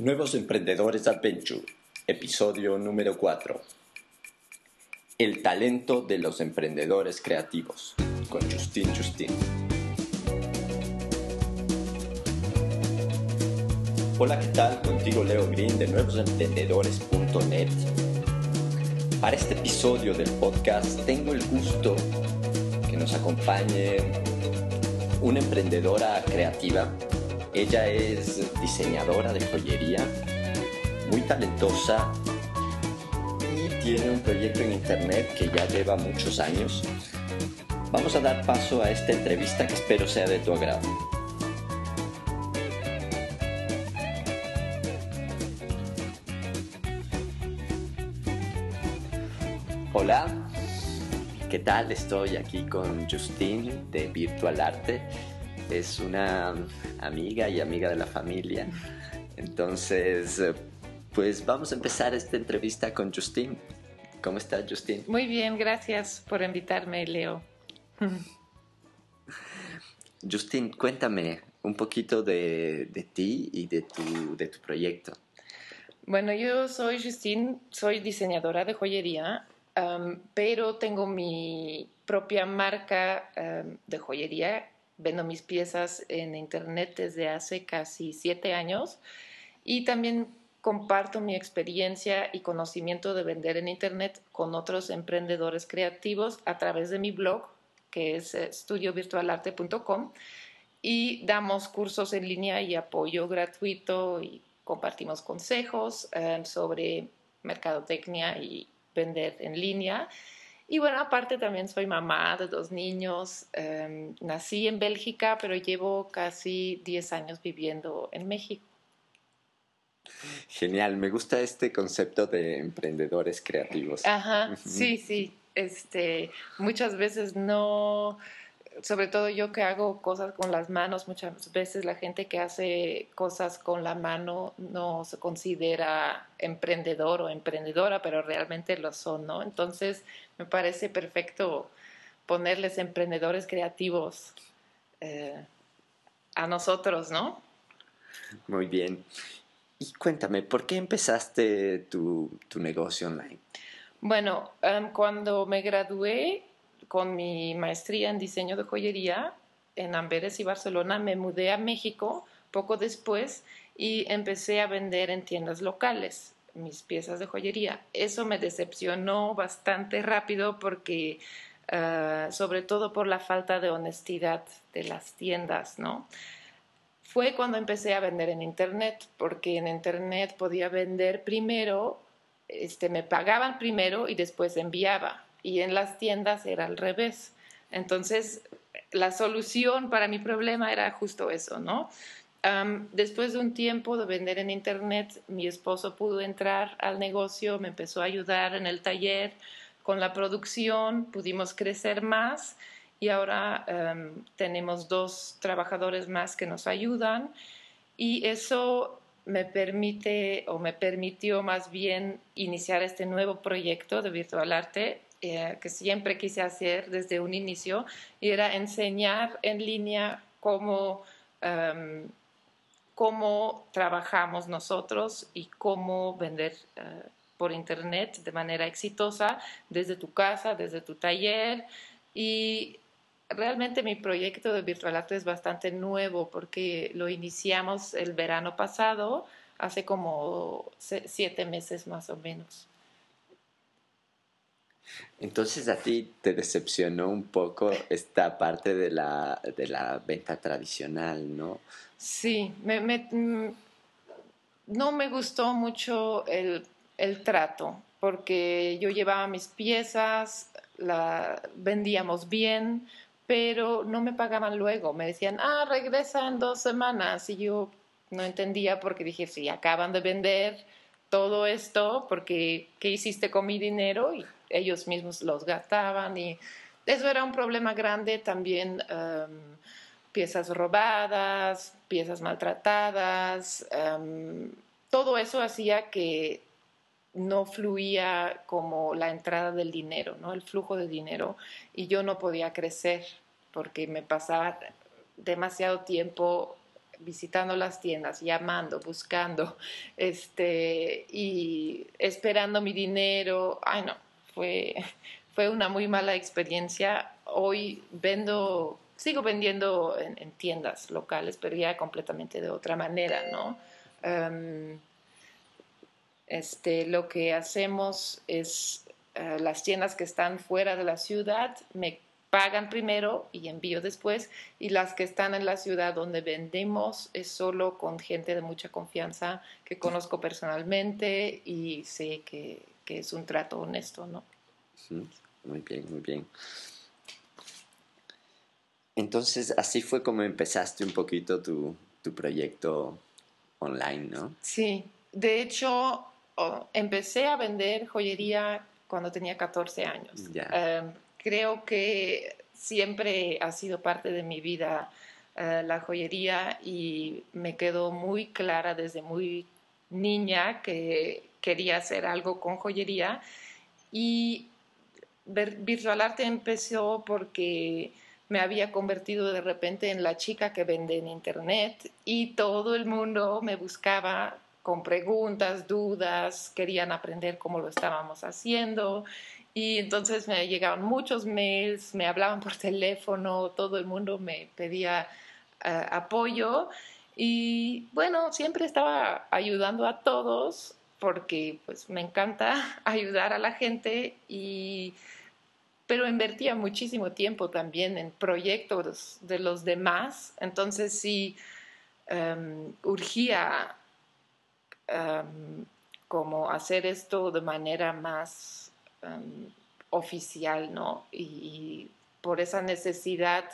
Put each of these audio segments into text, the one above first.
Nuevos Emprendedores Adventure, episodio número 4. El talento de los emprendedores creativos, con Justin Justin. Hola, ¿qué tal? Contigo Leo Green de nuevosemprendedores.net. Para este episodio del podcast tengo el gusto que nos acompañe una emprendedora creativa ella es diseñadora de joyería, muy talentosa y tiene un proyecto en internet que ya lleva muchos años. Vamos a dar paso a esta entrevista que espero sea de tu agrado. Hola, ¿qué tal? Estoy aquí con Justin de Virtual Arte es una amiga y amiga de la familia. Entonces, pues vamos a empezar esta entrevista con Justin. ¿Cómo estás, Justin? Muy bien, gracias por invitarme, Leo. Justin, cuéntame un poquito de, ti y de tu, de tu proyecto. Bueno, yo soy Justin, soy diseñadora de joyería, pero tengo mi propia marca de joyería vendo mis piezas en internet desde hace casi siete años y también comparto mi experiencia y conocimiento de vender en internet con otros emprendedores creativos a través de mi blog que es estudiovirtualarte.com y damos cursos en línea y apoyo gratuito y compartimos consejos eh, sobre mercadotecnia y vender en línea y bueno, aparte también soy mamá de dos niños. Em, nací en Bélgica, pero llevo casi 10 años viviendo en México. Genial, me gusta este concepto de emprendedores creativos. Ajá, sí, sí. Este, muchas veces no sobre todo yo que hago cosas con las manos, muchas veces la gente que hace cosas con la mano no se considera emprendedor o emprendedora, pero realmente lo son, ¿no? Entonces me parece perfecto ponerles emprendedores creativos eh, a nosotros, ¿no? Muy bien. Y cuéntame, ¿por qué empezaste tu, negocio online? Bueno, em, cuando me gradué con mi maestría en diseño de joyería en Amberes y Barcelona, me mudé a México poco después y empecé a vender en tiendas locales mis piezas de joyería. Eso me decepcionó bastante rápido porque, ah, sobre todo por la falta de honestidad de las tiendas, ¿no? Fue cuando empecé a vender en Internet, porque en Internet podía vender primero, este, me pagaban primero y después enviaba y en las tiendas era al revés. Entonces, la solución para mi problema era justo eso, ¿no? Después de un tiempo de vender en Internet, mi esposo pudo entrar al negocio, me empezó a ayudar en el taller. Con la producción, pudimos crecer más y ahora tenemos dos trabajadores más que nos ayudan. Y eso me permite o me permitió más bien iniciar este nuevo proyecto de Virtual Arte eh, que siempre quise hacer desde un inicio y era enseñar en línea cómo, em, cómo trabajamos nosotros y cómo vender eh, por internet de manera exitosa desde tu casa, desde tu taller y realmente mi proyecto de Virtual Art es bastante nuevo porque lo iniciamos el verano pasado, hace como siete meses más o menos. Entonces a ti te decepcionó un poco esta parte de la, de la venta tradicional, ¿no? Sí, me, me, mm, no me gustó mucho el, el, trato, porque yo llevaba mis piezas, la vendíamos bien, pero no me pagaban luego. Me decían, ah, regresa en dos semanas. Y yo no entendía porque dije, sí, acaban de vender todo esto, porque ¿qué hiciste con mi dinero? Y ellos mismos los gastaban y eso era un problema grande también. Em, piezas robadas, piezas maltratadas, em, todo eso hacía que no fluía como la entrada del dinero, ¿no? el flujo de dinero, y yo no podía crecer porque me pasaba demasiado tiempo visitando las tiendas, llamando, buscando, este, y esperando mi dinero. Ay, no, fue, fue una muy mala experiencia. Hoy vendo, sigo vendiendo en, tiendas locales, pero ya completamente de otra manera, ¿no? Em, este, lo que hacemos es eh, las tiendas que están fuera de la ciudad me pagan primero y envío después y las que están en la ciudad donde vendemos es solo con gente de mucha confianza que conozco personalmente y sé que, que es un trato honesto, ¿no? muy bien, muy bien. Entonces, así fue como empezaste un poquito tu, tu proyecto online, ¿no? Sí, de hecho, empecé a vender joyería cuando tenía 14 años. Em, creo que siempre ha sido parte de mi vida eh, la joyería y me quedó muy clara desde muy niña que quería hacer algo con joyería y Virtual Arte empezó porque me había convertido de repente en la chica que vende en internet y todo el mundo me buscaba con preguntas, dudas, querían aprender cómo lo estábamos haciendo. Y entonces me llegaban muchos mails, me hablaban por teléfono, todo el mundo me pedía eh, apoyo. Y bueno, siempre estaba ayudando a todos porque pues me encanta ayudar a la gente y pero invertía muchísimo tiempo también en proyectos de los demás, entonces sí um, urgía como hacer esto de manera más oficial, ¿no? Y, por esa necesidad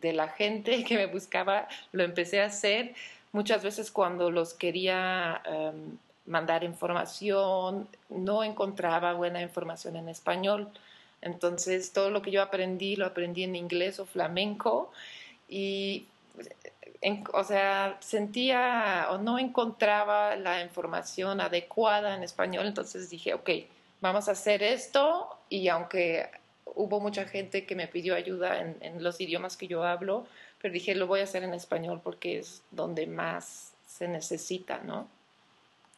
de la gente que me buscaba, lo empecé a hacer. Muchas veces cuando los quería mandar información, no encontraba buena información en español. Entonces, todo lo que yo aprendí, lo aprendí en inglés o flamenco. Y o sea, sentía o no encontraba la información adecuada en español, entonces dije, ok, vamos a hacer esto y aunque hubo mucha gente que me pidió ayuda en, los idiomas que yo hablo, pero dije, lo voy a hacer en español porque es donde más se necesita, ¿no?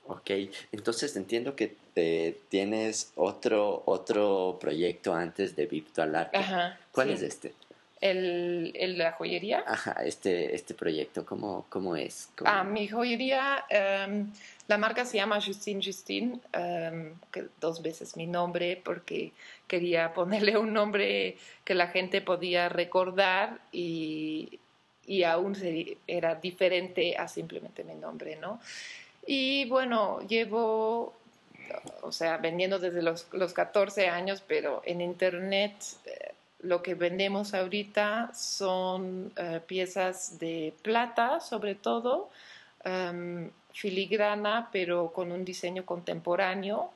Ok, entonces entiendo que eh, tienes otro, otro proyecto antes de Virtual Art. Ajá, ¿Cuál es este? el, el, la joyería. Ajá, este, este proyecto, ¿cómo, cómo es? Ah, mi joyería, em, la marca se llama Justine Justine, em, que dos veces mi nombre porque quería ponerle un nombre que la gente podía recordar y, y aún era diferente a simplemente mi nombre, ¿no? Y bueno, llevo o sea, vendiendo desde los, los 14 años, pero en internet eh, lo que vendemos ahorita son eh, piezas de plata, sobre todo, em, filigrana, pero con un diseño contemporáneo,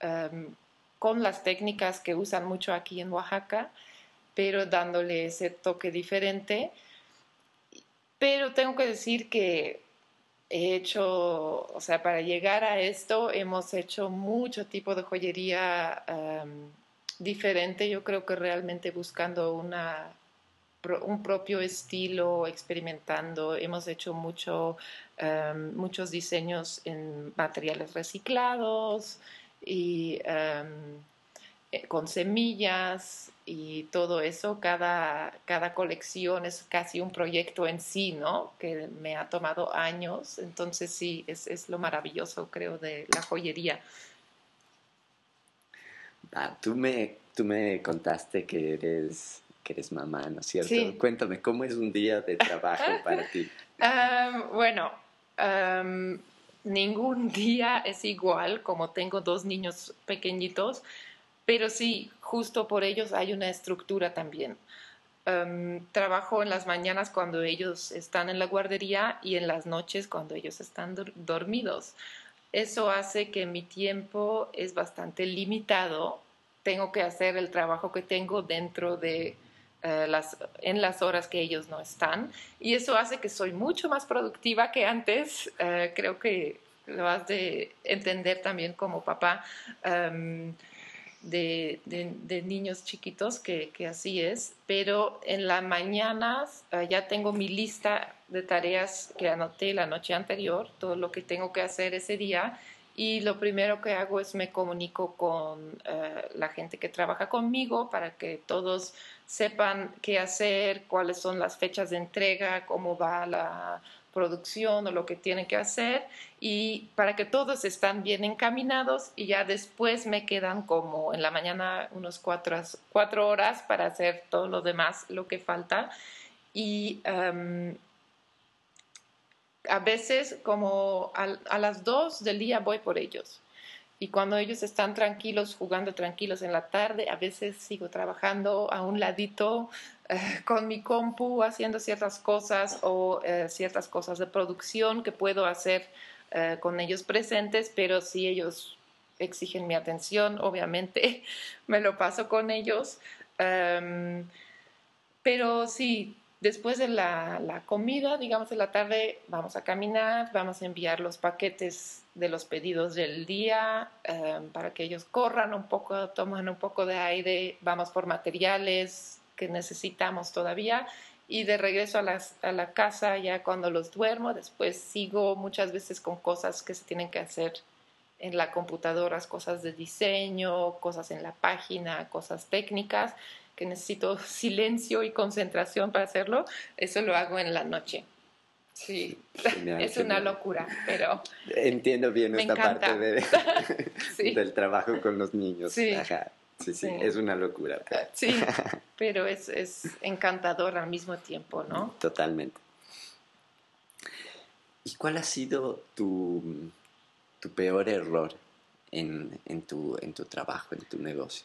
em, con las técnicas que usan mucho aquí en Oaxaca, pero dándole ese toque diferente. Pero tengo que decir que he hecho, o sea, para llegar a esto hemos hecho mucho tipo de joyería em, diferente, yo creo que realmente buscando una, un propio estilo, experimentando. Hemos hecho mucho, em, muchos diseños en materiales reciclados y em, con semillas y todo eso. Cada, cada colección es casi un proyecto en sí, ¿no? Que me ha tomado años. Entonces sí, es, es lo maravilloso, creo, de la joyería. Ah, tú, me, tú me contaste que eres, que eres mamá, ¿no es cierto? Cuéntame, ¿cómo es un día de trabajo para ti? bueno, ningún día es igual, como tengo dos niños pequeñitos, pero sí, justo por ellos hay una estructura también. trabajo en las mañanas cuando ellos están en la guardería y en las noches cuando ellos están dormidos. Eso hace que mi tiempo es bastante limitado. Tengo que hacer el trabajo que tengo dentro de eh, las, en las horas que ellos no están. Y eso hace que soy mucho más productiva que antes. Eh, creo que lo has de entender también como papá. Em, de, niños chiquitos que, así es, pero en las mañanas uh, ya tengo mi lista de tareas que anoté la noche anterior, todo lo que tengo que hacer ese día y lo primero que hago es me comunico con uh, la gente que trabaja conmigo para que todos sepan qué hacer, cuáles son las fechas de entrega, cómo va la producción o lo que tienen que hacer y para que todos estén bien encaminados y ya después me quedan como en la mañana unos cuatro, cuatro horas para hacer todo lo demás, lo que falta. Y um, a veces como a, a, las dos del día voy por ellos. Y cuando ellos están tranquilos, jugando tranquilos en la tarde, a veces sigo trabajando a un ladito eh, con mi compu, haciendo ciertas cosas o eh, ciertas cosas de producción que puedo hacer eh, con ellos presentes, pero si ellos exigen mi atención, obviamente me lo paso con ellos. Um, pero sí, Después de la, comida, digamos de la tarde, vamos a caminar, vamos a enviar los paquetes de los pedidos del día um, para que ellos corran un poco, tomen un poco de aire, vamos por materiales que necesitamos todavía y de regreso a, las, a la casa ya cuando los duermo, después sigo muchas veces con cosas que se tienen que hacer en la computadora, cosas de diseño, cosas en la página, cosas técnicas que necesito silencio y concentración para hacerlo, eso lo hago en la noche. Sí, es una locura, pero... Entiendo bien esta parte de, sí. del trabajo con los niños. Sí. Ajá. Sí, sí, es una locura. Pero... Sí, pero es, es encantador al mismo tiempo, ¿no? Totalmente. ¿Y cuál ha sido tu, tu peor error en, en, tu, en tu trabajo, en tu negocio?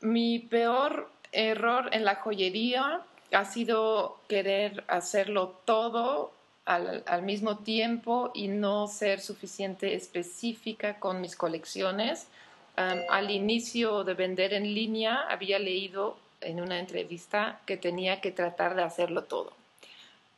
Mi peor error en la joyería ha sido querer hacerlo todo al, mismo tiempo y no ser suficiente específica con mis colecciones. Al inicio de vender en línea había leído en una entrevista que tenía que tratar de hacerlo todo.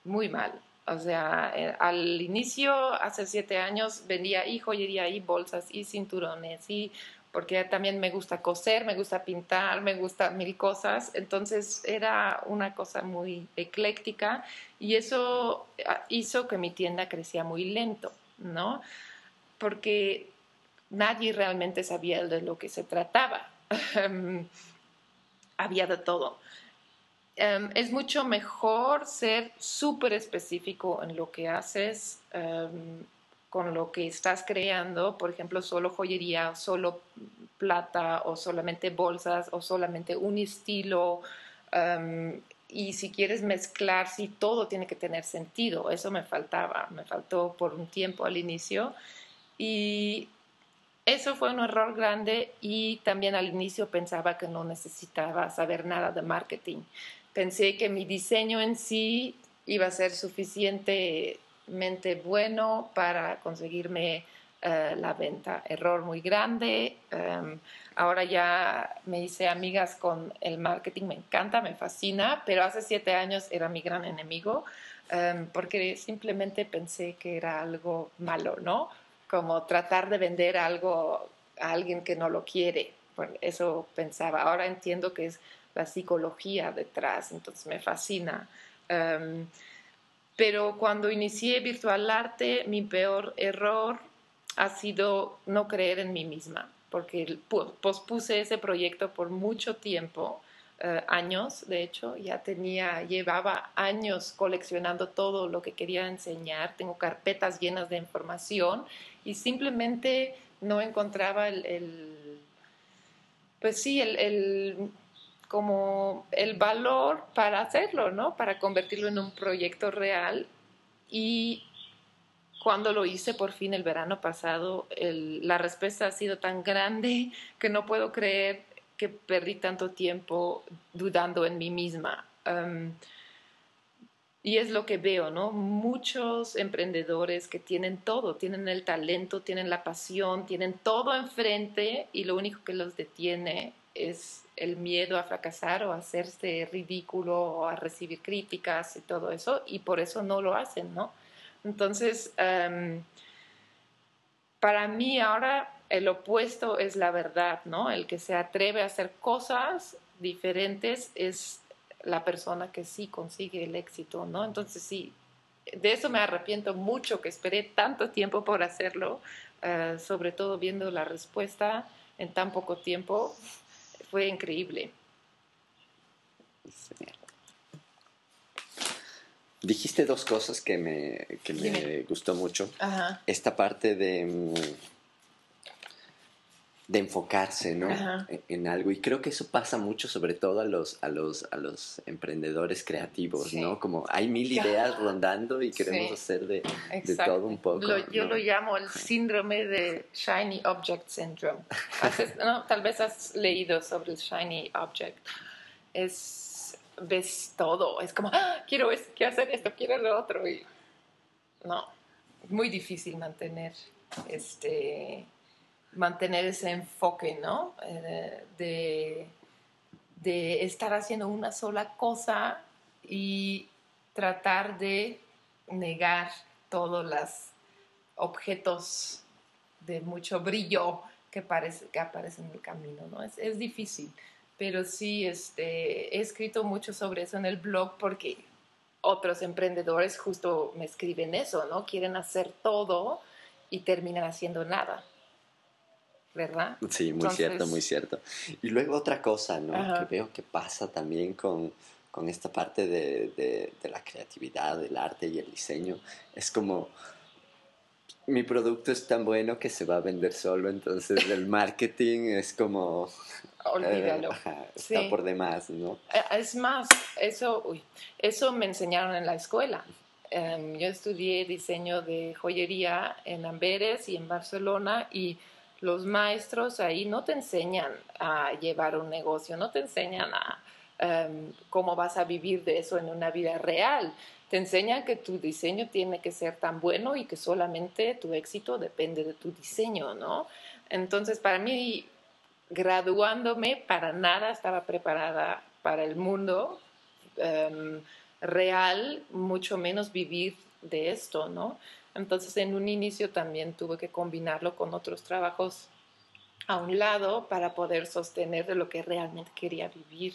Muy mal. O sea, eh, al inicio, hace siete años, vendía y joyería y bolsas y cinturones y porque también me gusta coser, me gusta pintar, me gusta mil cosas. Entonces era una cosa muy ecléctica y eso ah, hizo que mi tienda crecía muy lento, ¿no? Porque nadie realmente sabía de lo que se trataba. Había de todo. Um, es mucho mejor ser súper específico en lo que haces. Um, con lo que estás creando, por ejemplo, solo joyería, solo plata o solamente bolsas o solamente un estilo. Y si quieres mezclar, sí, todo tiene que tener sentido. Eso me faltaba, me faltó por un tiempo al inicio. Y eso fue un error grande y también al inicio pensaba que no necesitaba saber nada de marketing. Pensé que mi diseño en sí iba a ser suficiente bueno para conseguirme uh, la venta. Error muy grande. Um, ahora ya me hice amigas con el marketing, me encanta, me fascina, pero hace siete años era mi gran enemigo um, porque simplemente pensé que era algo malo, ¿no? Como tratar de vender algo a alguien que no lo quiere. Bueno, eso pensaba. Ahora entiendo que es la psicología detrás, entonces me fascina. Um, pero cuando inicié Virtual Arte, mi peor error ha sido no creer en mí misma, porque pospuse ese proyecto por mucho tiempo, eh, años, de hecho, ya tenía, llevaba años coleccionando todo lo que quería enseñar, tengo carpetas llenas de información y simplemente no encontraba el, pues sí, el como el valor para hacerlo, ¿no? Para convertirlo en un proyecto real. Y cuando lo hice por fin el verano pasado, la respuesta ha sido tan grande que no puedo creer que perdí tanto tiempo dudando en mí misma. Y es lo que veo, ¿no? Muchos emprendedores que tienen todo, tienen el talento, tienen la pasión, tienen todo enfrente y lo único que los detiene es el miedo a fracasar o a hacerse ridículo o a recibir críticas y todo eso, y por eso no lo hacen, ¿no? Entonces, um, para mí ahora el opuesto es la verdad, ¿no? El que se atreve a hacer cosas diferentes es la persona que sí consigue el éxito, ¿no? Entonces sí, de eso me arrepiento mucho que esperé tanto tiempo por hacerlo, eh, sobre todo viendo la respuesta en tan poco tiempo, fue increíble. Dijiste dos cosas que me, que me gustó mucho. Esta parte de de enfocarse ¿no? E-, en, algo. Y creo que eso pasa mucho, sobre todo a los, a los, a los emprendedores creativos, ¿no? Como hay mil ideas rondando y queremos hacer de, de, todo un poco. yo lo llamo el síndrome de Shiny Object Syndrome. no, tal vez has leído sobre el Shiny Object. Es, ves todo, es como, ¡Ah! quiero, quiero hacer esto, quiero lo otro. Y no, muy difícil mantener este mantener ese enfoque, ¿no? Eh, de, de, estar haciendo una sola cosa y tratar de negar todos los objetos de mucho brillo que, que aparecen en el camino, ¿no? Es, es difícil, pero sí este, he escrito mucho sobre eso en el blog porque otros emprendedores justo me escriben eso, ¿no? Quieren hacer todo y terminan haciendo nada. ¿Verdad? Sí, muy cierto, muy cierto. Y luego otra cosa, ¿no? Que veo que pasa también con, con esta parte de, de, la creatividad, del arte y el diseño, es como mi producto es tan bueno que se va a vender solo, entonces el marketing es como... Olvídalo. Eh, está por demás, ¿no? Eh, es más, eso, uy, eso me enseñaron en la escuela. Em, yo estudié diseño de joyería en Amberes y en Barcelona y los maestros ahí no te enseñan a llevar un negocio, no te enseñan a em, cómo vas a vivir de eso en una vida real. Te enseñan que tu diseño tiene que ser tan bueno y que solamente tu éxito depende de tu diseño, ¿no? Entonces, para mí, graduándome, para nada estaba preparada para el mundo em, real, mucho menos vivir de esto, ¿no? Entonces, en un inicio también tuve que combinarlo con otros trabajos a un lado para poder sostener de lo que realmente quería vivir.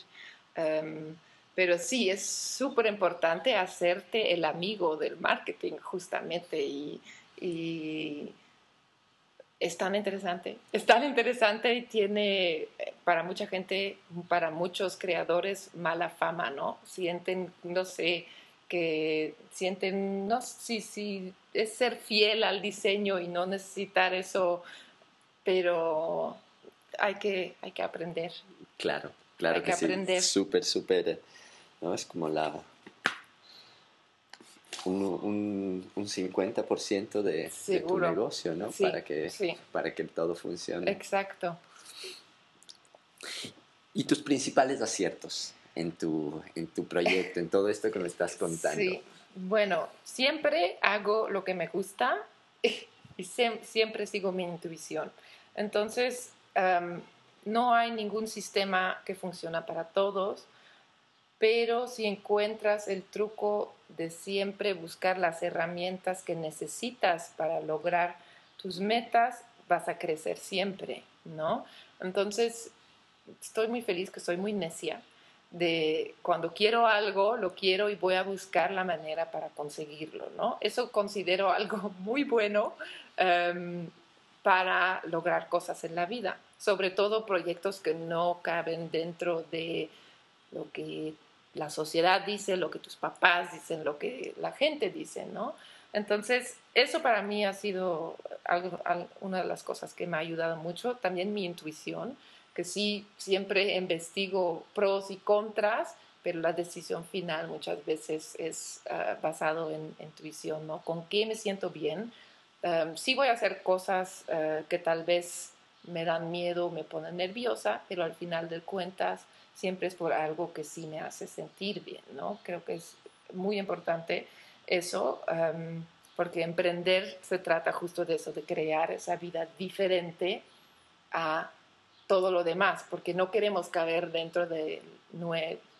Em, pero sí, es súper importante hacerte el amigo del marketing, justamente, y, es tan interesante, es tan interesante y tiene para mucha gente, para muchos creadores, mala fama, ¿no? Sienten, no sé, que sienten, no sé si es ser fiel al diseño y no necesitar eso, pero hay que, hay que aprender. Claro, claro hay que, aprender. Súper, súper, ¿no? Es como la... Un, un, un 50% de, de, tu negocio, ¿no? para, que, para que todo funcione. Exacto. ¿Y tus principales aciertos en tu, en tu proyecto, en todo esto que me estás contando? Sí, bueno, siempre hago lo que me gusta y siempre sigo mi intuición. Entonces, no hay ningún sistema que funciona para todos, pero si encuentras el truco de siempre buscar las herramientas que necesitas para lograr tus metas, vas a crecer siempre, ¿no? Entonces, estoy muy feliz que soy muy necia de cuando quiero algo, lo quiero y voy a buscar la manera para conseguirlo, ¿no? Eso considero algo muy bueno em, para lograr cosas en la vida, sobre todo proyectos que no caben dentro de lo que la sociedad dice, lo que tus papás dicen, lo que la gente dice, ¿no? Entonces, eso para mí ha sido una de las cosas que me ha ayudado mucho, también mi intuición, que sí siempre investigo pros y contras, pero la decisión final muchas veces es uh, basado en intuición, ¿no? ¿Con qué me siento bien? Um, sí voy a hacer cosas uh, que tal vez me dan miedo, me ponen nerviosa, pero al final de cuentas siempre es por algo que sí me hace sentir bien, ¿no? Creo que es muy importante eso, um, porque emprender se trata justo de eso, de crear esa vida diferente a todo lo demás, porque no queremos caber dentro de,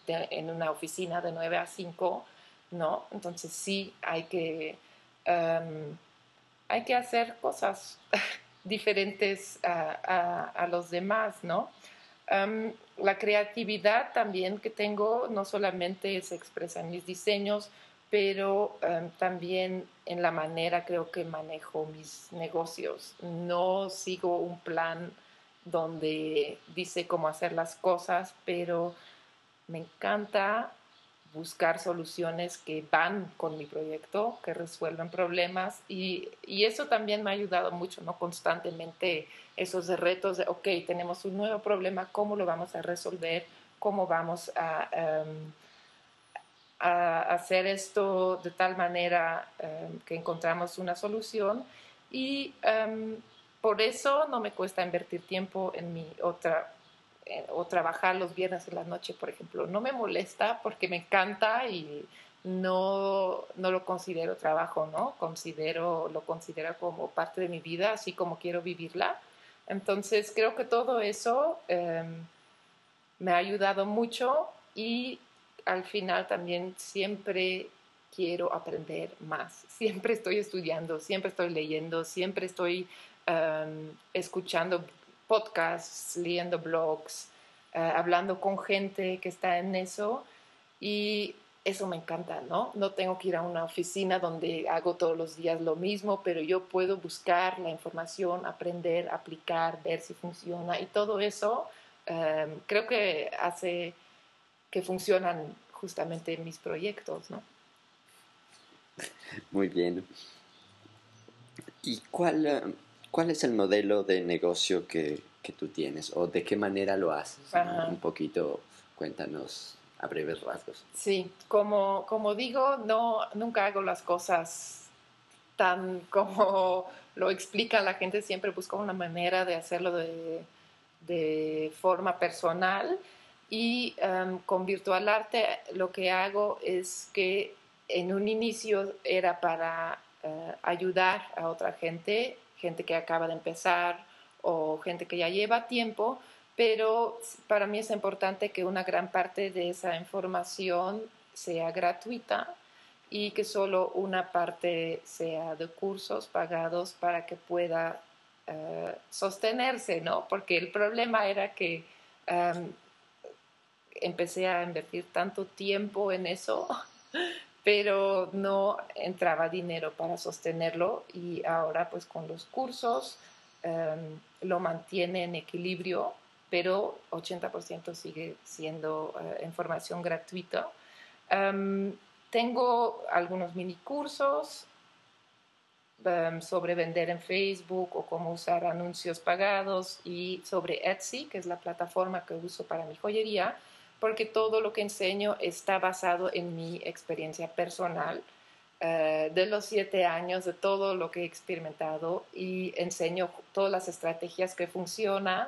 en una oficina de 9 a 5, ¿no? Entonces sí hay que, em, hay que hacer cosas diferentes a, los demás, ¿no? la creatividad también que tengo no solamente se expresa en mis diseños, pero también en la manera creo que manejo mis negocios. No sigo un plan donde dice cómo hacer las cosas, pero me encanta buscar soluciones que van con mi proyecto, que resuelven problemas y, eso también me ha ayudado mucho, ¿no? Constantemente esos retos de, ok, tenemos un nuevo problema, ¿cómo lo vamos a resolver? ¿Cómo vamos a, em, hacer esto de tal manera em, que encontramos una solución? Y em, por eso no me cuesta invertir tiempo en mi otra o trabajar los viernes en la noche, por ejemplo. No me molesta porque me encanta y no, no lo considero trabajo, ¿no? Considero, lo considero como parte de mi vida, así como quiero vivirla. Entonces, creo que todo eso em, me ha ayudado mucho y al final también siempre quiero aprender más. Siempre estoy estudiando, siempre estoy leyendo, siempre estoy em, escuchando podcasts, leyendo blogs, eh, hablando con gente que está en eso y eso me encanta, ¿no? No tengo que ir a una oficina donde hago todos los días lo mismo, pero yo puedo buscar la información, aprender, aplicar, ver si funciona y todo eso em, creo que hace que funcionan justamente mis proyectos, ¿no? Muy bien. ¿Y cuál, em, ¿Cuál es el modelo de negocio que, tú tienes o de qué manera lo haces? Un poquito, cuéntanos a breves rasgos. Sí, como, como digo, no, nunca hago las cosas tan como lo explica la gente, siempre busco una manera de hacerlo de, de forma personal. Y em, con Virtual Arte lo que hago es que en un inicio era para eh, ayudar a otra gente gente que acaba de empezar o gente que ya lleva tiempo, pero para mí es importante que una gran parte de esa información sea gratuita y que solo una parte sea de cursos pagados para que pueda eh, sostenerse, ¿no? Porque el problema era que empecé a invertir tanto tiempo en eso pero no entraba dinero para sostenerlo y ahora pues con los cursos em, lo mantiene en equilibrio, pero 80% sigue siendo uh, información gratuita. Em, tengo algunos mini cursos em, sobre vender en Facebook o cómo usar anuncios pagados y sobre Etsy, que es la plataforma que uso para mi joyería porque todo lo que enseño está basado en mi experiencia personal eh, de los siete años, de todo lo que he experimentado y enseño todas las estrategias que funcionan,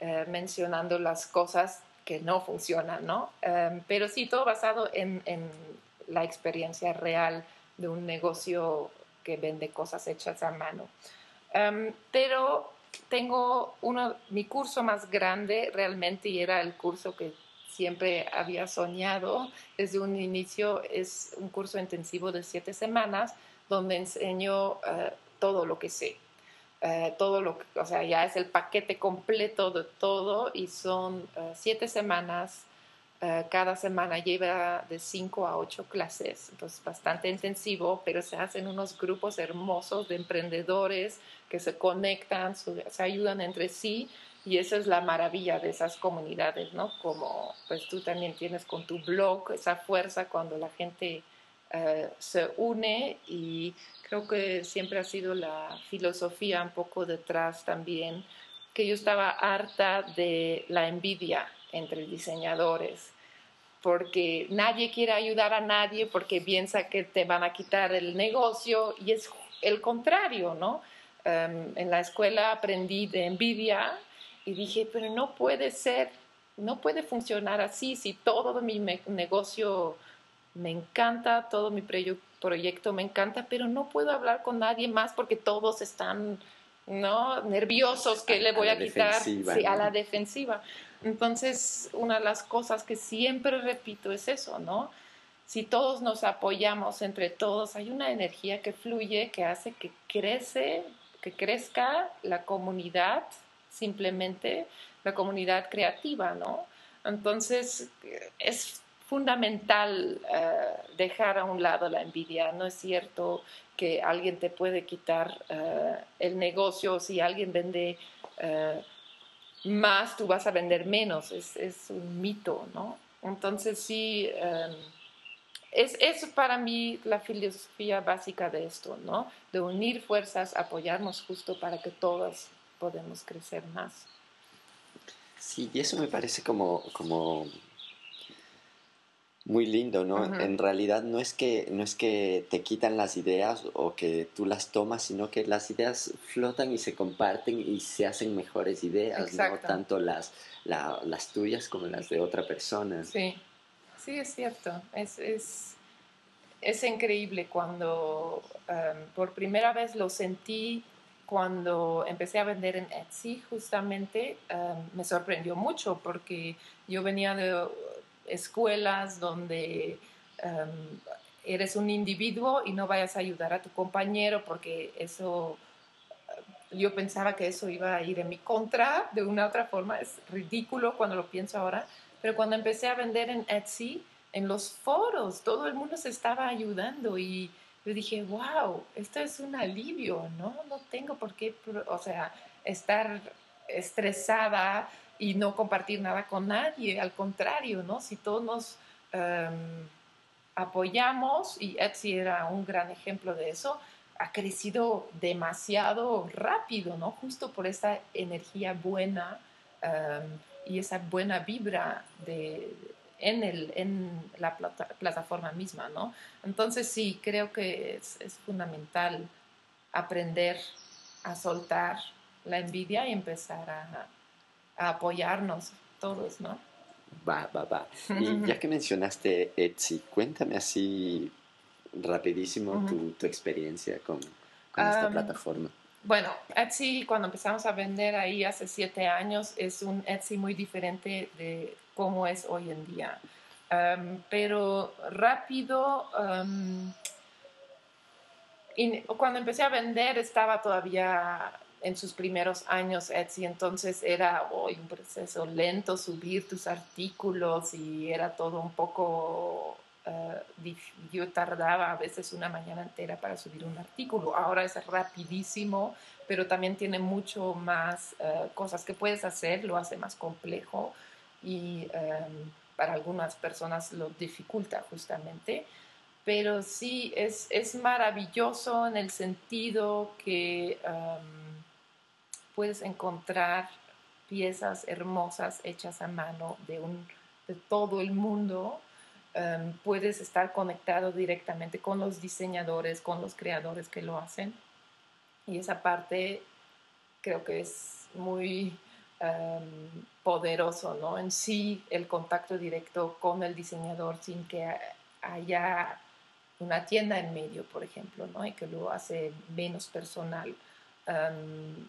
eh, mencionando las cosas que no funcionan, ¿no? Em, pero sí, todo basado en, en, la experiencia real de un negocio que vende cosas hechas a mano. Em, pero tengo uno, mi curso más grande realmente y era el curso que siempre había soñado desde un inicio. Es un curso intensivo de siete semanas donde enseño eh, todo lo que sé. Eh, todo lo que, o sea, ya es el paquete completo de todo y son eh, siete semanas. cada semana lleva de cinco a ocho clases, entonces bastante intensivo, pero se hacen unos grupos hermosos de emprendedores que se conectan, se ayudan entre sí y esa es la maravilla de esas comunidades, ¿no? Como pues tú también tienes con tu blog esa fuerza cuando la gente eh, se une y creo que siempre ha sido la filosofía un poco detrás también, que yo estaba harta de la envidia entre diseñadores, porque nadie quiere ayudar a nadie porque piensa que te van a quitar el negocio y es el contrario, ¿no? Em, en la escuela aprendí de envidia y dije, pero no puede ser, no puede funcionar así si todo mi negocio me encanta, todo mi proyecto me encanta, pero no puedo hablar con nadie más porque todos están ¿no? nerviosos que le voy a, quitar a la defensiva. Entonces, una de las cosas que siempre repito es eso, ¿no? Si todos nos apoyamos entre todos, hay una energía que fluye, que hace que crece que crezca la comunidad, simplemente la comunidad creativa, ¿no? Entonces, es fundamental eh, dejar a un lado la envidia. No es cierto que alguien te puede quitar eh, el negocio si alguien vende eh, más, tú vas a vender menos. Es, un mito, ¿no? Entonces, sí, es, es para mí la filosofía básica de esto, ¿no? De unir fuerzas, apoyarnos justo para que todas podamos crecer más. Sí, y eso me parece como, como muy lindo, ¿no? En realidad no es, que, no es que te quitan las ideas o que tú las tomas, sino que las ideas flotan y se comparten y se hacen mejores ideas, ¿no? Tanto las, las tuyas como las de otra persona. Sí, sí, es cierto. Es, es, es increíble cuando em, por primera vez lo sentí cuando empecé a vender en Etsy, justamente em, me sorprendió mucho porque yo venía de escuelas donde em, eres un individuo y no vayas a ayudar a tu compañero porque eso, yo pensaba que eso iba a ir en mi contra de una u otra forma, es ridículo cuando lo pienso ahora, pero cuando empecé a vender en Etsy, en los foros, todo el mundo se estaba ayudando y yo dije, wow, esto es un alivio, ¿no? No tengo por qué, o sea, estar estresada y no compartir nada con nadie, al contrario, ¿no? Si todos nos em, apoyamos, y Etsy era un gran ejemplo de eso, ha crecido demasiado rápido, ¿no? Justo por esa energía buena em, y esa buena vibra de, en, el, en la plataforma misma, ¿no? Entonces sí, creo que es, es fundamental aprender a soltar la envidia y empezar a, apoyarnos todos, ¿no? Va, va, va. Y ya que mencionaste Etsy, cuéntame así rapidísimo tu, tu, experiencia con, con esta plataforma. Bueno, Etsy, cuando empezamos a vender ahí hace siete años, es un Etsy muy diferente de cómo es hoy en día. pero rápido, cuando empecé a vender estaba todavía en sus primeros años Etsy, entonces era un proceso lento subir tus artículos y era todo un poco, uh, yo tardaba a veces una mañana entera para subir un artículo, ahora es rapidísimo, pero también tiene mucho más uh, cosas que puedes hacer, lo hace más complejo y um, para algunas personas lo dificulta justamente pero sí es, es, maravilloso en el sentido que um, puedes encontrar piezas hermosas hechas a mano de, un, de todo el mundo. Em, puedes estar conectado directamente con los diseñadores, con los creadores que lo hacen. Y esa parte creo que es muy em, poderoso, ¿no? En sí, el contacto directo con el diseñador sin que haya una tienda en medio, por ejemplo, ¿no? Y que lo hace menos personal. Em,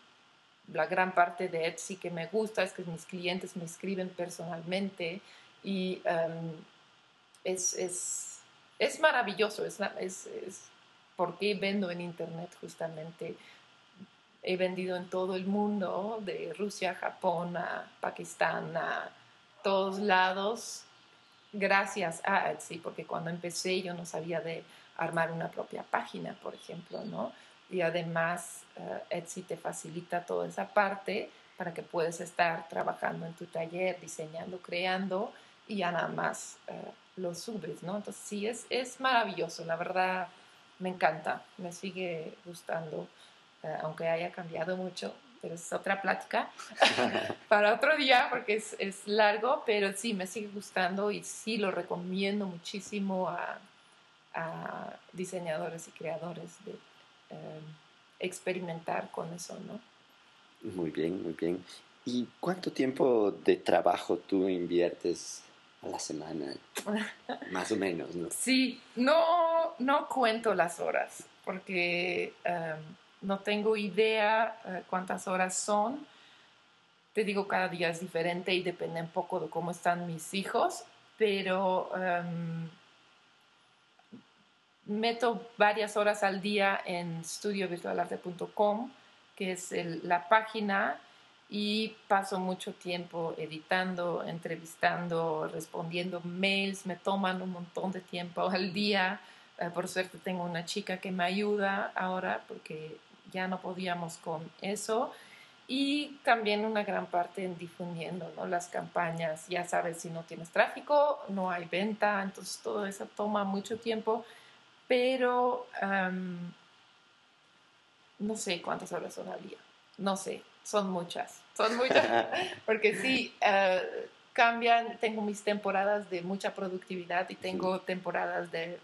la gran parte de Etsy que me gusta es que mis clientes me escriben personalmente y em, es, es, es, maravilloso, es, es, es porque vendo en Internet justamente. He vendido en todo el mundo, de Rusia, Japón, a Pakistán, a todos lados, gracias a Etsy, porque cuando empecé yo no sabía de armar una propia página, por ejemplo, ¿no? y además uh, Etsy te facilita toda esa parte para que puedas estar trabajando en tu taller, diseñando, creando y ya nada más uh, lo subes, ¿no? Entonces sí, es, es maravilloso, la verdad me encanta, me sigue gustando, aunque haya cambiado mucho, pero es otra plática para otro día porque es, es, largo, pero sí, me sigue gustando y sí lo recomiendo muchísimo a, a diseñadores y creadores de eh, experimentar con eso, ¿no? Muy bien, muy bien. ¿Y cuánto tiempo de trabajo tú inviertes a la semana? Más o menos, ¿no? Sí, no, no cuento las horas porque em, no tengo idea eh, cuántas horas son. Te digo, cada día es diferente y depende un poco de cómo están mis hijos, pero em, meto varias horas al día en studiovirtualarte.com que es la página y paso mucho tiempo editando, entrevistando, respondiendo mails, me toman un montón de tiempo al día. Eh, por suerte tengo una chica que me ayuda ahora porque ya no podíamos con eso. Y también una gran parte en difundiendo ¿no? las campañas. Ya sabes, si no tienes tráfico, no hay venta, entonces todo eso toma mucho tiempo. Pero no sé cuántas horas son al día. No sé, son muchas. Son muchas. Porque sí, uh, cambian. Tengo mis temporadas de mucha productividad y tengo temporadas de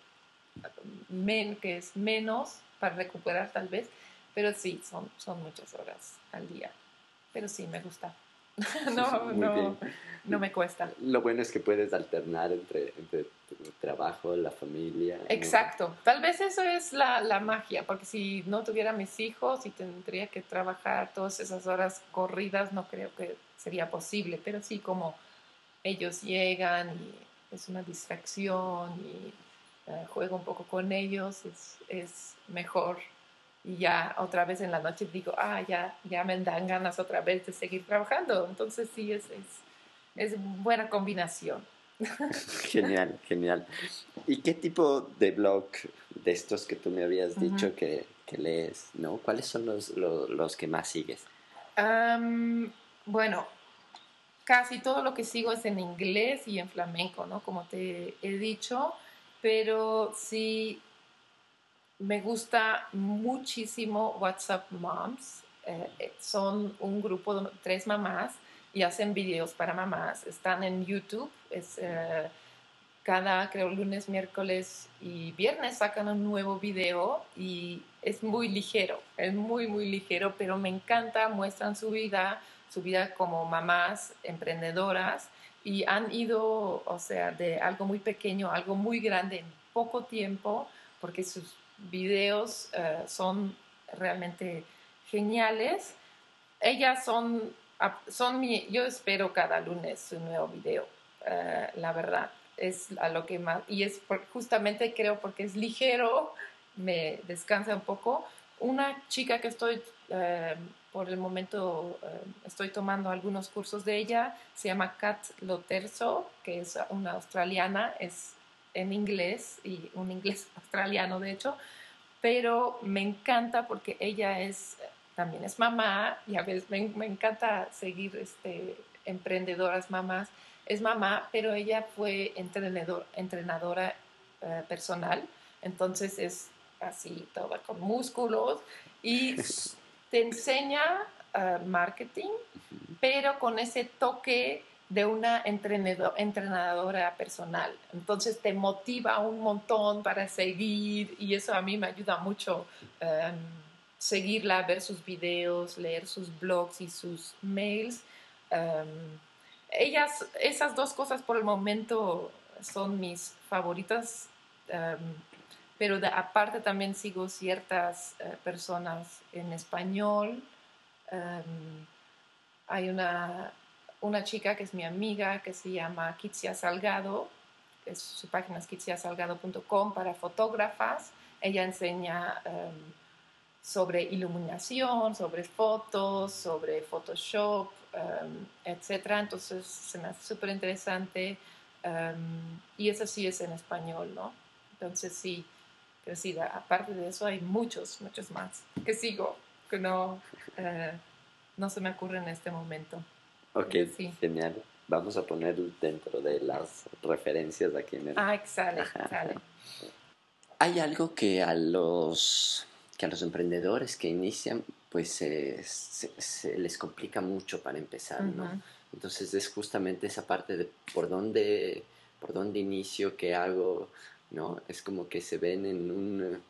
men, que es menos para recuperar tal vez. Pero sí, son, son muchas horas al día. Pero sí, me gusta. no, no, no me cuesta. Lo bueno es que puedes alternar entre, entre tu trabajo, la familia. Exacto. Tal vez eso es la, la, magia, porque si no tuviera mis hijos y tendría que trabajar todas esas horas corridas, no creo que sería posible. Pero sí, como ellos llegan y es una distracción y eh, juego un poco con ellos, es, es mejor y ya otra vez en la noche digo, ah, ya, ya me dan ganas otra vez de seguir trabajando. Entonces sí, es, es, es buena combinación. Genial, genial. ¿Y qué tipo de blog de estos que tú me habías dicho que, que, lees, no? ¿Cuáles son los, los, los que más sigues? bueno, casi todo lo que sigo es en inglés y en flamenco, ¿no? Como te he dicho, pero sí me gusta muchísimo WhatsApp Moms. Eh, eh, son un grupo de tres mamás y hacen videos para mamás. Están en YouTube. Es, eh, cada, creo, lunes, miércoles y viernes sacan un nuevo video y es muy ligero, es muy, muy ligero, pero me encanta. Muestran su vida, su vida como mamás emprendedoras y han ido, o sea, de algo muy pequeño a algo muy grande en poco tiempo, porque sus videos eh, son realmente geniales. Ellas son, son mi, yo espero cada lunes un nuevo video, eh, la verdad, es a lo que más, y es justamente creo porque es ligero, me descansa un poco. Una chica que estoy, eh, por el momento, estoy tomando algunos cursos de ella, se llama Kat Loterzo, que es una australiana, es en inglés y un inglés australiano de hecho, pero me encanta porque ella es también es mamá y a veces me, me encanta seguir este, emprendedoras mamás. Es mamá, pero ella fue entrenador, entrenadora eh, personal, entonces es así, toda con músculos y te enseña eh, marketing, pero con ese toque de una entrenadora personal. Entonces te motiva un montón para seguir y eso a mí me ayuda mucho. Um, seguirla, ver sus videos, leer sus blogs y sus mails. Um, ellas, esas dos cosas por el momento son mis favoritas, um, pero aparte también sigo ciertas eh, personas en español. hay una una chica que es mi amiga, que se llama Kitsia Salgado, que su página es kitsiasalgado.com para fotógrafas. Ella enseña em, sobre iluminación, sobre fotos, sobre Photoshop, um, etc. Entonces se me hace súper interesante. Em, y eso sí es en español, ¿no? Entonces sí, sí, aparte de eso hay muchos, muchos más que sigo, que no, eh, no se me ocurre en este momento. Ok, genial. Vamos a poner dentro de las referencias aquí en el... Ah, excelente, Hay algo que a los que a los emprendedores que inician, pues se, les complica mucho para empezar, ¿no? Entonces es justamente esa parte de por dónde, por dónde inicio, qué hago, ¿no? Es como que se ven en un,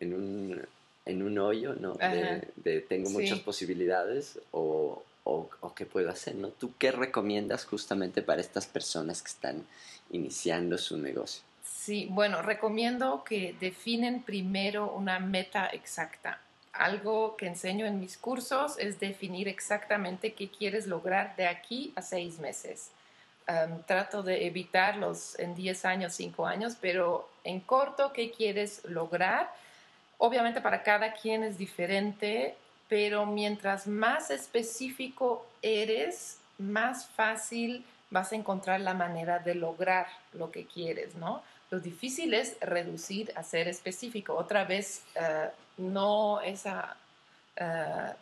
en un, en un hoyo, ¿no? De, tengo muchas posibilidades o, o, qué puedo hacer, ¿no? ¿Tú qué recomiendas justamente para estas personas que están iniciando su negocio? Sí, bueno, recomiendo que definen primero una meta exacta. Algo que enseño en mis cursos es definir exactamente qué quieres lograr de aquí a seis meses. trato de evitarlos en 10 años, 5 años, pero en corto, ¿qué quieres lograr? Obviamente para cada quien es diferente pero mientras más específico eres, más fácil vas a encontrar la manera de lograr lo que quieres, ¿no? Lo difícil es reducir a ser específico. Otra vez, eh, no esa eh,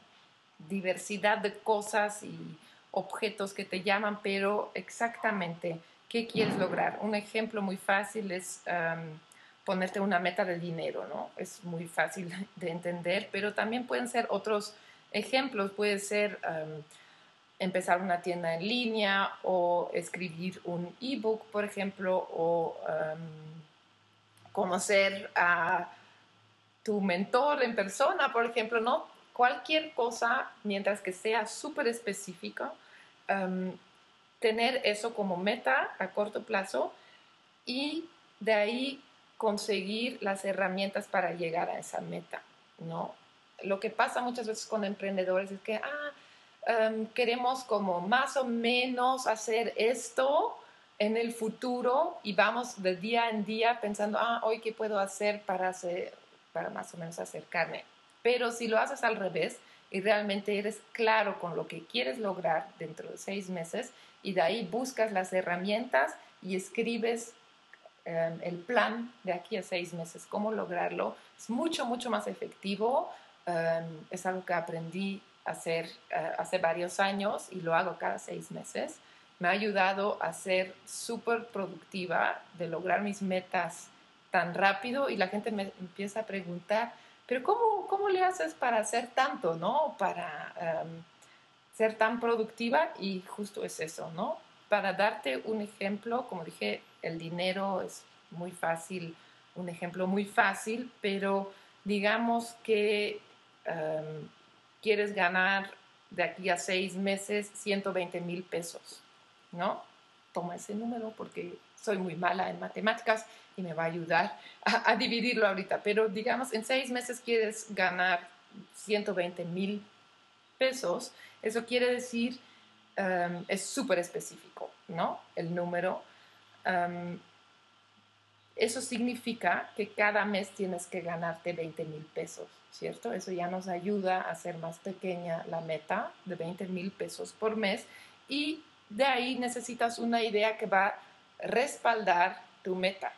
diversidad de cosas y objetos que te llaman, pero exactamente qué quieres lograr. Un ejemplo muy fácil es em, ponerte una meta de dinero, ¿no? Es muy fácil de entender, pero también pueden ser otros ejemplos. Puede ser em, empezar una tienda en línea o escribir un ebook, por ejemplo, o conocer a tu mentor en persona, por ejemplo, ¿no? Cualquier cosa, mientras que sea súper específico, tener eso como meta a corto plazo y de ahí conseguir las herramientas para llegar a esa meta, ¿no? Lo que pasa muchas veces con emprendedores es que, ah, Em, queremos como más o menos hacer esto en el futuro y vamos de día en día pensando, ah, hoy qué puedo hacer para, hacer, para más o menos acercarme. Pero si lo haces al revés y realmente eres claro con lo que quieres lograr dentro de seis meses y de ahí buscas las herramientas y escribes em, el plan de aquí a seis meses, cómo lograrlo, es mucho, mucho más efectivo. Em, es algo que aprendí hacer eh, hace varios años y lo hago cada seis meses. Me ha ayudado a ser súper productiva, de lograr mis metas tan rápido y la gente me empieza a preguntar, pero ¿cómo, cómo le haces para hacer tanto, no? Para em, ser tan productiva y justo es eso, ¿no? Para darte un ejemplo, como dije, el dinero es muy fácil, un ejemplo muy fácil, pero digamos que em, quieres ganar de aquí a seis meses 120 mil pesos, ¿no? Toma ese número porque soy muy mala en matemáticas y me va a ayudar a, dividirlo ahorita. Pero digamos, en seis meses quieres ganar 120 mil pesos, eso quiere decir, um, es súper específico, ¿no? El número. Eso significa que cada mes tienes que ganarte 20 mil pesos, ¿cierto? Eso ya nos ayuda a hacer más pequeña la meta de 20 mil pesos por mes y de ahí necesitas una idea que va a respaldar tu meta.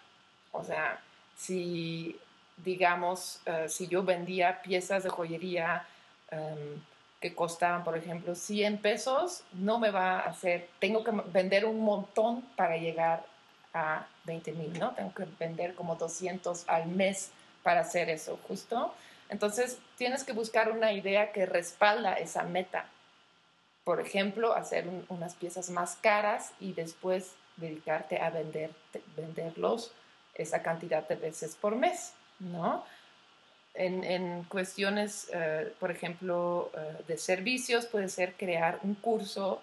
O sea, si, digamos, eh, si yo vendía piezas de joyería em, que costaban, por ejemplo, 100 pesos, no me va a hacer, tengo que vender un montón para llegar a 20 mil, ¿no? Tengo que vender como 200 al mes para hacer eso, justo. Entonces, tienes que buscar una idea que respalda esa meta. Por ejemplo, hacer unas piezas más caras y después dedicarte a vender, venderlos esa cantidad de veces por mes, ¿no? En, cuestiones, eh, por ejemplo, eh, de servicios, puede ser crear un curso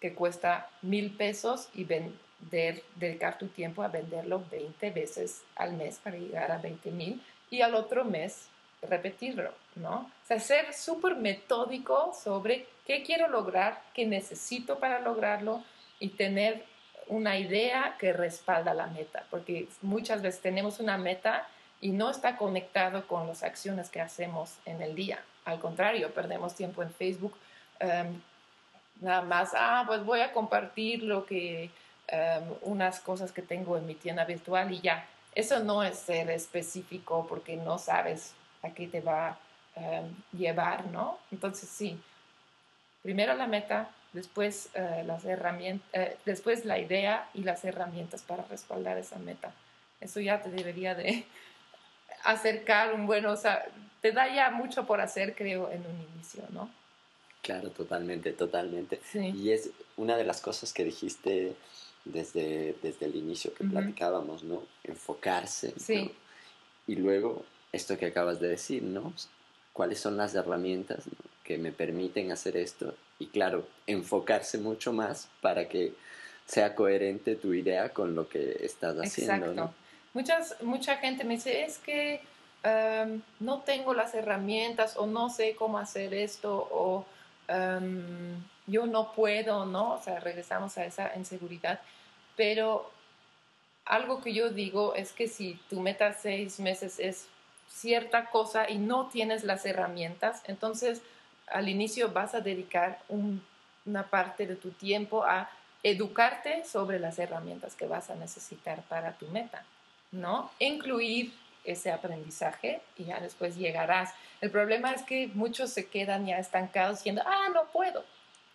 que cuesta mil pesos y ven, de dedicar tu tiempo a venderlo 20 veces al mes para llegar a 20 mil y al otro mes repetirlo, ¿no? O sea, ser súper metódico sobre qué quiero lograr, qué necesito para lograrlo y tener una idea que respalda la meta, porque muchas veces tenemos una meta y no está conectado con las acciones que hacemos en el día. Al contrario, perdemos tiempo en Facebook, em, nada más, ah, pues voy a compartir lo que Em, unas cosas que tengo en mi tienda virtual y ya. Eso no es ser específico porque no sabes a qué te va a em, llevar, ¿no? Entonces sí, primero la meta, después, eh, las herramientas, eh, después la idea y las herramientas para respaldar esa meta. Eso ya te debería de acercar un buen, o sea, te da ya mucho por hacer, creo, en un inicio, ¿no? Claro, totalmente, totalmente. Y es una de las cosas que dijiste desde, desde el inicio que platicábamos, ¿no? Enfocarse. Sí. Y luego, esto que acabas de decir, ¿no? ¿Cuáles son las herramientas que me permiten hacer esto? Y claro, enfocarse mucho más para que sea coherente tu idea con lo que estás haciendo. Exacto. Muchas, mucha gente me dice, es que em, no tengo las herramientas o no sé cómo hacer esto o em, yo no puedo, ¿no? O sea, regresamos a esa inseguridad. Pero algo que yo digo es que si tu meta seis meses es cierta cosa y no tienes las herramientas, entonces al inicio vas a dedicar una parte de tu tiempo a educarte sobre las herramientas que vas a necesitar para tu meta, ¿no? Incluir ese aprendizaje y ya después llegarás. El problema es que muchos se quedan ya estancados diciendo, ah, no puedo,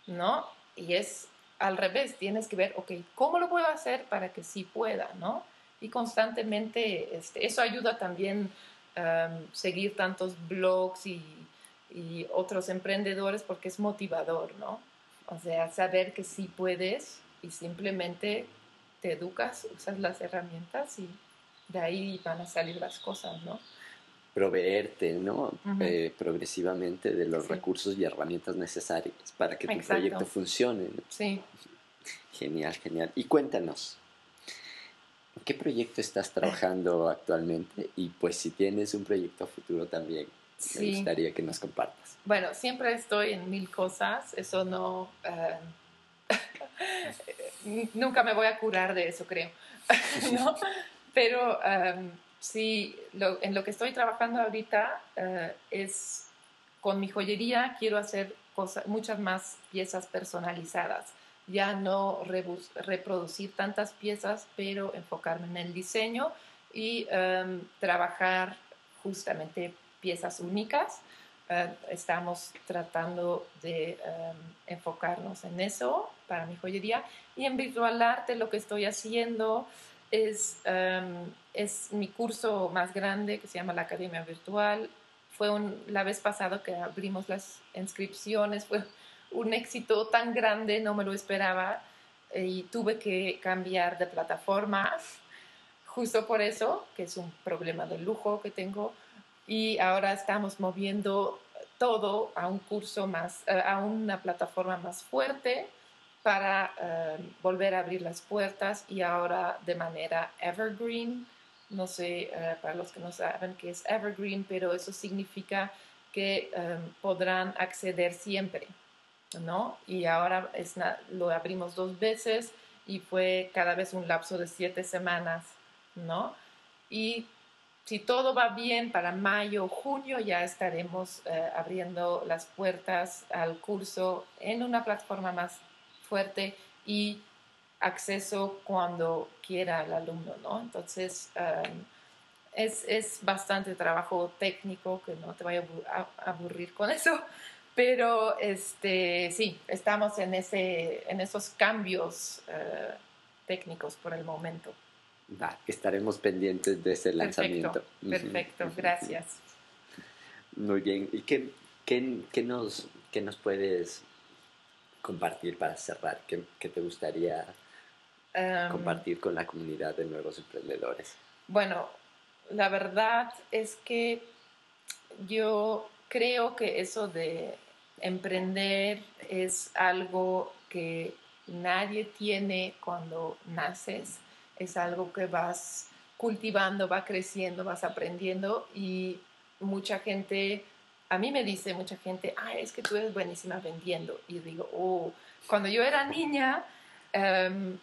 ¿no? Y es al revés, tienes que ver, ok, ¿cómo lo puedo hacer para que sí pueda, ¿no? Y constantemente, este, eso ayuda también um, seguir tantos blogs y, otros emprendedores porque es motivador, ¿no? O sea, saber que sí puedes y simplemente te educas, usas las herramientas y de ahí van a salir las cosas, ¿no? Proveerte, ¿no? Eh, progresivamente de los recursos y herramientas necesarias para que tu proyecto funcione. Sí. Genial, genial. Y cuéntanos, ¿en qué proyecto estás trabajando actualmente? Y pues si tienes un proyecto futuro también, me gustaría que nos compartas. Bueno, siempre estoy en mil cosas, eso no... Eh, nunca me voy a curar de eso, creo. ¿No? Pero... Um, Sí, en lo que estoy trabajando ahorita eh, es con mi joyería, quiero hacer muchas más piezas personalizadas. Ya no reproducir tantas piezas, pero enfocarme en el diseño y em, trabajar justamente piezas únicas. Eh, estamos tratando de em, enfocarnos en eso para mi joyería. Y en Virtual Arte lo que estoy haciendo es, em, es mi curso más grande que se llama la Academia Virtual. Fue la vez pasada que abrimos las inscripciones, fue un éxito tan grande, no me lo esperaba eh, y tuve que cambiar de plataformas justo por eso, que es un problema de lujo que tengo. Y ahora estamos moviendo todo a un curso más, eh, a una plataforma más fuerte para eh, volver a abrir las puertas y ahora de manera evergreen. No sé, eh, para los que no saben qué es evergreen, pero eso significa que eh, podrán acceder siempre, ¿no? Y ahora lo abrimos dos veces y fue cada vez un lapso de siete semanas, ¿no? Y si todo va bien, para mayo junio ya estaremos abriendo las puertas al curso en una plataforma más fuerte y acceso cuando quiera el alumno, ¿no? Entonces, um, es, es, bastante trabajo técnico, que no te vaya a aburrir con eso, pero este, sí, estamos en, ese, en esos cambios uh, técnicos por el momento. estaremos pendientes de ese lanzamiento. Perfecto, gracias. Muy bien, ¿y qué, qué, qué, nos, qué nos puedes compartir para cerrar? ¿Qué, te gustaría em, compartir con la comunidad de nuevos emprendedores? Bueno, la verdad es que yo creo que eso de emprender es algo que nadie tiene cuando naces, es algo que vas cultivando, va creciendo, vas aprendiendo y mucha gente a mí me dice mucha gente, ah, es que tú eres buenísima vendiendo. Y digo, oh, cuando yo era niña em,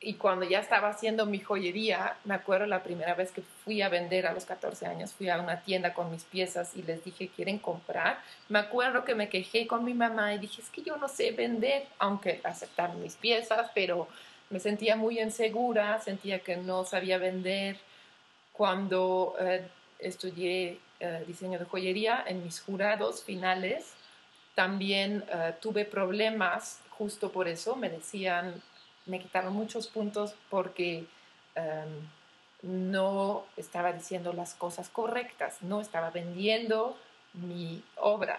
y cuando ya estaba haciendo mi joyería, me acuerdo la primera vez que fui a vender a los 14 años, fui a una tienda con mis piezas y les dije, ¿quieren comprar? Me acuerdo que me quejé con mi mamá y dije, es que yo no sé vender, aunque aceptaron mis piezas, pero me sentía muy insegura, sentía que no sabía vender. Cuando eh, estudié eh, diseño de joyería, en mis jurados finales también eh, tuve problemas justo por eso. Me decían, me quitaron muchos puntos porque em, no estaba diciendo las cosas correctas, no estaba vendiendo mi obra.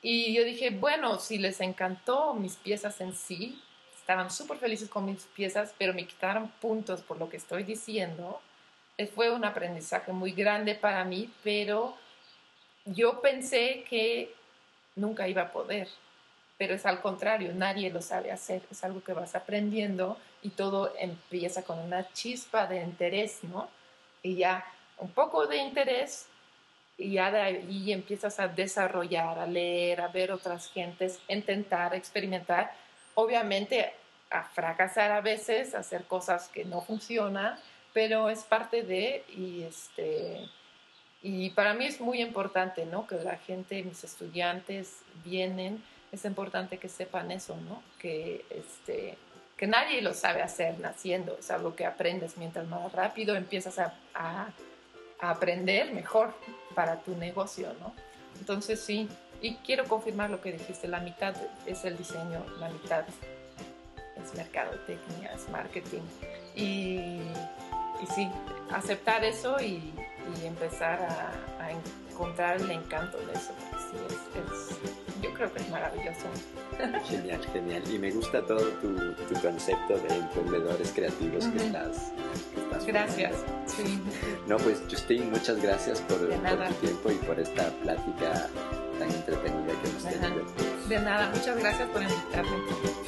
Y yo dije, bueno, si les encantó mis piezas en sí, estaban súper felices con mis piezas, pero me quitaron puntos por lo que estoy diciendo, fue un aprendizaje muy grande para mí, pero yo pensé que nunca iba a poder, pero es al contrario, nadie lo sabe hacer, es algo que vas aprendiendo y todo empieza con una chispa de interés, ¿no? Y ya un poco de interés y ya de ahí empiezas a desarrollar, a leer, a ver otras gentes, intentar, experimentar, obviamente a fracasar a veces, a hacer cosas que no funcionan, pero es parte de, y, este, Y para mí es muy importante, ¿no? Que la gente, mis estudiantes vienen, es importante que sepan eso, ¿no? Que, este, que nadie lo sabe hacer naciendo, es algo que aprendes mientras más rápido empiezas a, aprender mejor para tu negocio, ¿no? Entonces sí, y quiero confirmar lo que dijiste, la mitad es el diseño, la mitad es mercadotecnia, es marketing. Y, y sí, aceptar eso y, y empezar a, a, encontrar el encanto de eso. Sí, es, es, yo creo que es maravilloso. Genial, genial. Y me gusta todo tu, tu concepto de emprendedores creativos uh -huh. que, estás, que estás Gracias. Sí. No, pues Justin, muchas gracias por, por, tu tiempo y por esta plática tan entretenida que hemos tenido. De nada, muchas gracias por invitarme.